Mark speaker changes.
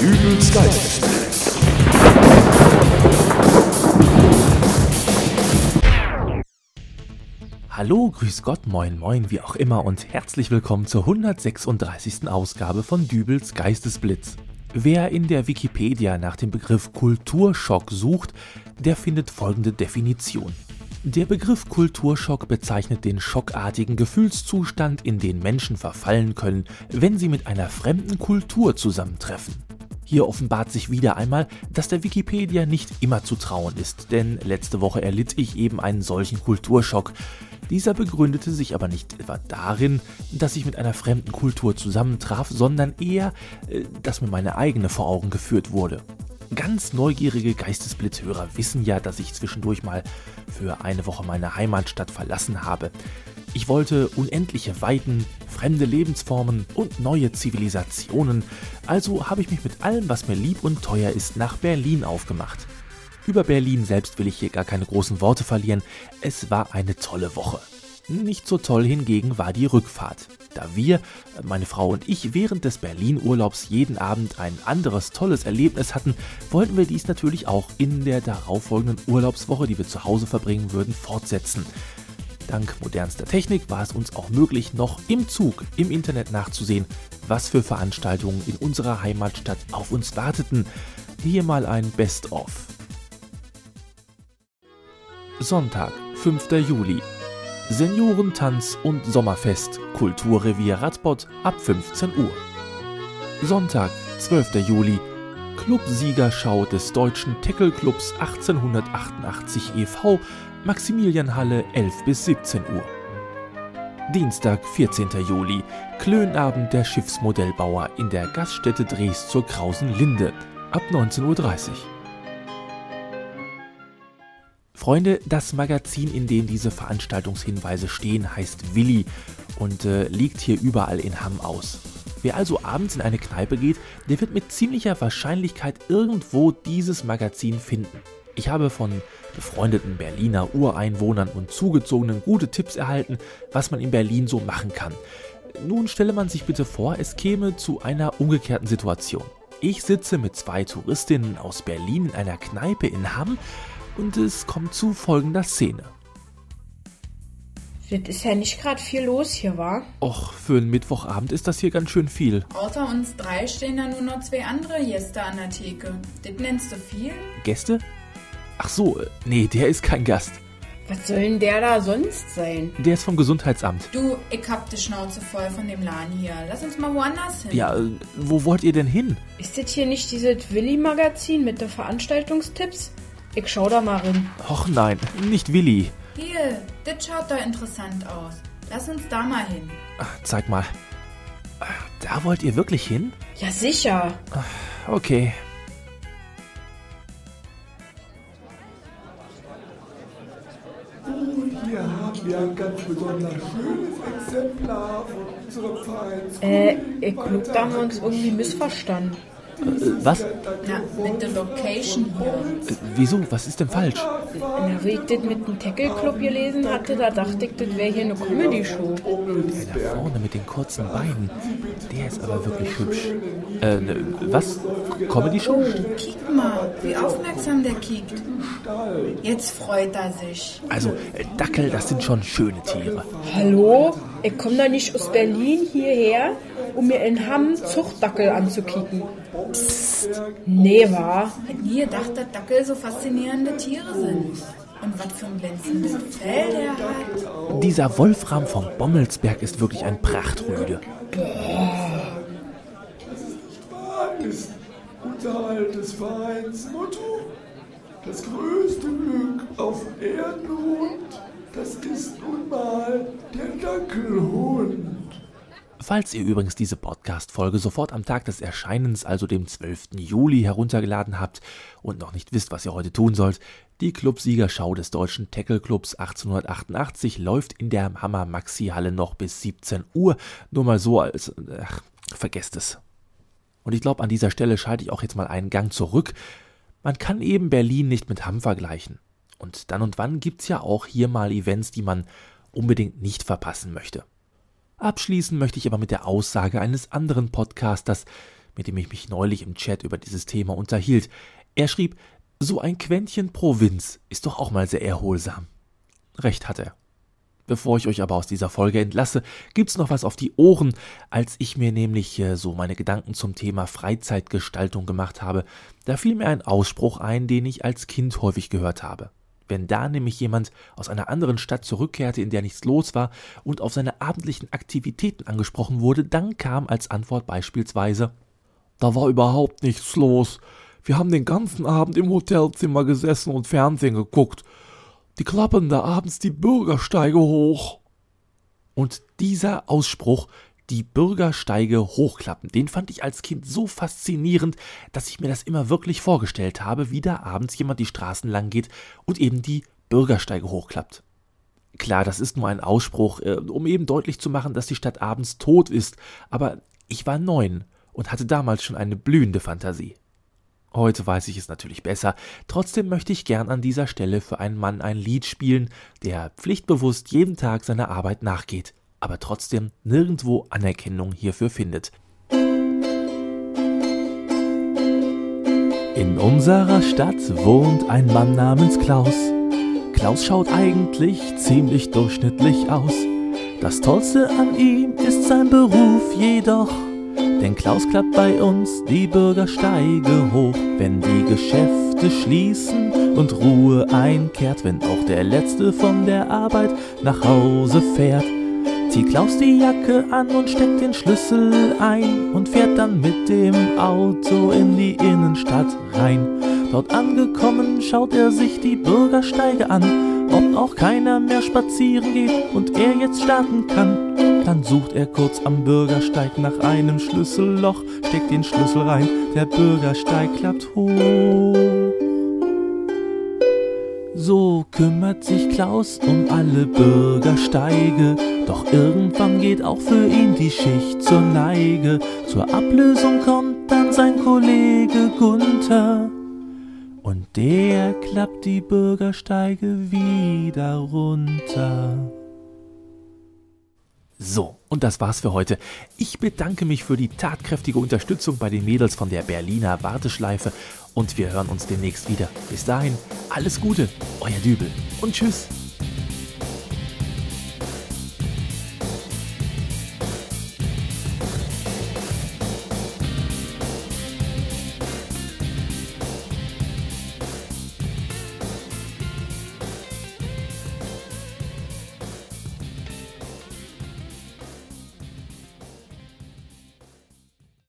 Speaker 1: Dübels Geistesblitz.
Speaker 2: Hallo, grüß Gott, moin, moin, wie auch immer und herzlich willkommen zur 136. Ausgabe von Dübels Geistesblitz. Wer in der Wikipedia nach dem Begriff Kulturschock sucht, der findet folgende Definition. Der Begriff Kulturschock bezeichnet den schockartigen Gefühlszustand, in den Menschen verfallen können, wenn sie mit einer fremden Kultur zusammentreffen. Hier offenbart sich wieder einmal, dass der Wikipedia nicht immer zu trauen ist, denn letzte Woche erlitt ich eben einen solchen Kulturschock. Dieser begründete sich aber nicht etwa darin, dass ich mit einer fremden Kultur zusammentraf, sondern eher, äh, dass mir meine eigene vor Augen geführt wurde. Ganz neugierige Geistesblitzhörer wissen ja, dass ich zwischendurch mal für eine Woche meine Heimatstadt verlassen habe. Ich wollte unendliche Weiten, fremde Lebensformen und neue Zivilisationen, also habe ich mich mit allem, was mir lieb und teuer ist, nach Berlin aufgemacht. Über Berlin selbst will ich hier gar keine großen Worte verlieren, es war eine tolle Woche. Nicht so toll hingegen war die Rückfahrt, da wir, meine Frau und ich, während des Berlin-Urlaubs jeden Abend ein anderes tolles Erlebnis hatten, wollten wir dies natürlich auch in der darauffolgenden Urlaubswoche, die wir zu Hause verbringen würden, fortsetzen. Dank modernster Technik war es uns auch möglich, noch im Zug im Internet nachzusehen, was für Veranstaltungen in unserer Heimatstadt auf uns warteten. Hier mal ein Best-of. Sonntag, 5. Juli. Seniorentanz und Sommerfest, Kulturrevier Radbot ab 15 Uhr. Sonntag, 12. Juli. Clubsiegerschau des deutschen Tackle-Clubs 1888 e.V., Maximilianhalle 11 bis 17 Uhr. Dienstag, 14. Juli. Klönabend der Schiffsmodellbauer in der Gaststätte Dres zur Krausen Linde ab 19.30 Uhr. Freunde, das Magazin, in dem diese Veranstaltungshinweise stehen, heißt Willi und äh, liegt hier überall in Hamm aus. Wer also abends in eine Kneipe geht, der wird mit ziemlicher Wahrscheinlichkeit irgendwo dieses Magazin finden. Ich habe von befreundeten Berliner Ureinwohnern und Zugezogenen gute Tipps erhalten, was man in Berlin so machen kann. Nun stelle man sich bitte vor, es käme zu einer umgekehrten Situation. Ich sitze mit zwei Touristinnen aus Berlin in einer Kneipe in Hamm und es kommt zu folgender Szene.
Speaker 3: Das ist ja nicht gerade viel los hier, wa?
Speaker 2: Och, für einen Mittwochabend ist das hier ganz schön viel.
Speaker 4: Außer uns drei stehen da nur noch zwei andere Gäste an der Theke. Das nennst du viel?
Speaker 2: Gäste? Ach so, äh, nee, der ist kein Gast.
Speaker 3: Was soll denn der da sonst sein?
Speaker 2: Der ist vom Gesundheitsamt.
Speaker 4: Du, ich hab die Schnauze voll von dem Laden hier. Lass uns mal woanders hin.
Speaker 2: Ja, äh, wo wollt ihr denn hin?
Speaker 3: Ist das hier nicht dieses Willi-Magazin mit den Veranstaltungstipps? Ich schau da mal rein.
Speaker 2: Och nein, nicht Willi.
Speaker 4: Hier, das schaut da interessant aus. Lass uns da mal hin.
Speaker 2: Ach, Zeig mal. Ach, Da wollt ihr wirklich hin?
Speaker 3: Ja, sicher.
Speaker 2: Okay.
Speaker 3: Äh, ich glaub, da haben wir uns irgendwie missverstanden.
Speaker 2: Äh, was?
Speaker 4: Na, mit der Location hier.
Speaker 2: Äh, wieso? Was ist denn falsch?
Speaker 3: Na, wie ich das mit dem Tackle Club gelesen hatte, da dachte ich, das wäre hier eine Comedy-Show.
Speaker 2: Der da vorne mit den kurzen Beinen. Der ist aber wirklich hübsch. Äh, ne, was? Comedy-Show?
Speaker 4: Kick mal, wie aufmerksam der kickt. Jetzt freut er sich.
Speaker 2: Also, äh, Dackel, das sind schon schöne Tiere.
Speaker 3: Hallo? Ich komme da nicht aus Berlin hierher, um mir in Hamm Zuchtdackel anzukicken. Psst. Nee, wa?
Speaker 4: Hätte nie gedacht, dass Dackel so faszinierende Tiere sind. Und was für ein glänzendes Fell der hat.
Speaker 2: Dieser Wolfram von Bommelsberg ist wirklich ein Prachtrüde.
Speaker 1: ist unser altes Vereinsmotto. Das größte Glück auf Erdenrund, das ist nun mal der Dackelhund.
Speaker 2: Falls ihr übrigens diese Podcast-Folge sofort am Tag des Erscheinens, also dem 12. Juli, heruntergeladen habt und noch nicht wisst, was ihr heute tun sollt, die Clubsiegerschau des deutschen Tackle-Clubs 1888 läuft in der Hammer-Maxi-Halle noch bis 17 Uhr. Nur mal so als. Ach, vergesst es. Und ich glaube, an dieser Stelle schalte ich auch jetzt mal einen Gang zurück. Man kann eben Berlin nicht mit Hamm vergleichen. Und dann und wann gibt's ja auch hier mal Events, die man unbedingt nicht verpassen möchte. Abschließen möchte ich aber mit der Aussage eines anderen Podcasters, mit dem ich mich neulich im Chat über dieses Thema unterhielt. Er schrieb, so ein Quäntchen Provinz ist doch auch mal sehr erholsam. Recht hat er. Bevor ich euch aber aus dieser Folge entlasse, gibt's noch was auf die Ohren. Als ich mir nämlich äh, so meine Gedanken zum Thema Freizeitgestaltung gemacht habe, da fiel mir ein Ausspruch ein, den ich als Kind häufig gehört habe. Wenn da nämlich jemand aus einer anderen Stadt zurückkehrte, in der nichts los war und auf seine abendlichen Aktivitäten angesprochen wurde, dann kam als Antwort beispielsweise Da war überhaupt nichts los. Wir haben den ganzen Abend im Hotelzimmer gesessen und Fernsehen geguckt. Die klappen da abends die Bürgersteige hoch. Und dieser Ausspruch, die Bürgersteige hochklappen, den fand ich als Kind so faszinierend, dass ich mir das immer wirklich vorgestellt habe, wie da abends jemand die Straßen lang geht und eben die Bürgersteige hochklappt. Klar, das ist nur ein Ausspruch, äh, um eben deutlich zu machen, dass die Stadt abends tot ist, aber ich war neun und hatte damals schon eine blühende Fantasie. Heute weiß ich es natürlich besser, trotzdem möchte ich gern an dieser Stelle für einen Mann ein Lied spielen, der pflichtbewusst jeden Tag seiner Arbeit nachgeht, aber trotzdem nirgendwo Anerkennung hierfür findet. In unserer Stadt wohnt ein Mann namens Klaus. Klaus schaut eigentlich ziemlich durchschnittlich aus. Das Tollste an ihm ist sein Beruf jedoch denn Klaus klappt bei uns die Bürgersteige hoch, wenn die Geschäfte schließen und Ruhe einkehrt, wenn auch der Letzte von der Arbeit nach Hause fährt. Zieht Klaus die Jacke an und steckt den Schlüssel ein und fährt dann mit dem Auto in die Innenstadt rein. Dort angekommen schaut er sich die Bürgersteige an, ob auch keiner mehr spazieren geht und er jetzt starten kann. Dann sucht er kurz am Bürgersteig nach einem Schlüsselloch, steckt den Schlüssel rein, der Bürgersteig klappt hoch. So kümmert sich Klaus um alle Bürgersteige, doch irgendwann geht auch für ihn die Schicht zur Neige. Zur Ablösung kommt dann sein Kollege Gunther. Und der klappt die Bürgersteige wieder runter. So, und das war's für heute. Ich bedanke mich für die tatkräftige Unterstützung bei den Mädels von der Berliner Warteschleife und wir hören uns demnächst wieder. Bis dahin, alles Gute, euer Dübel und tschüss.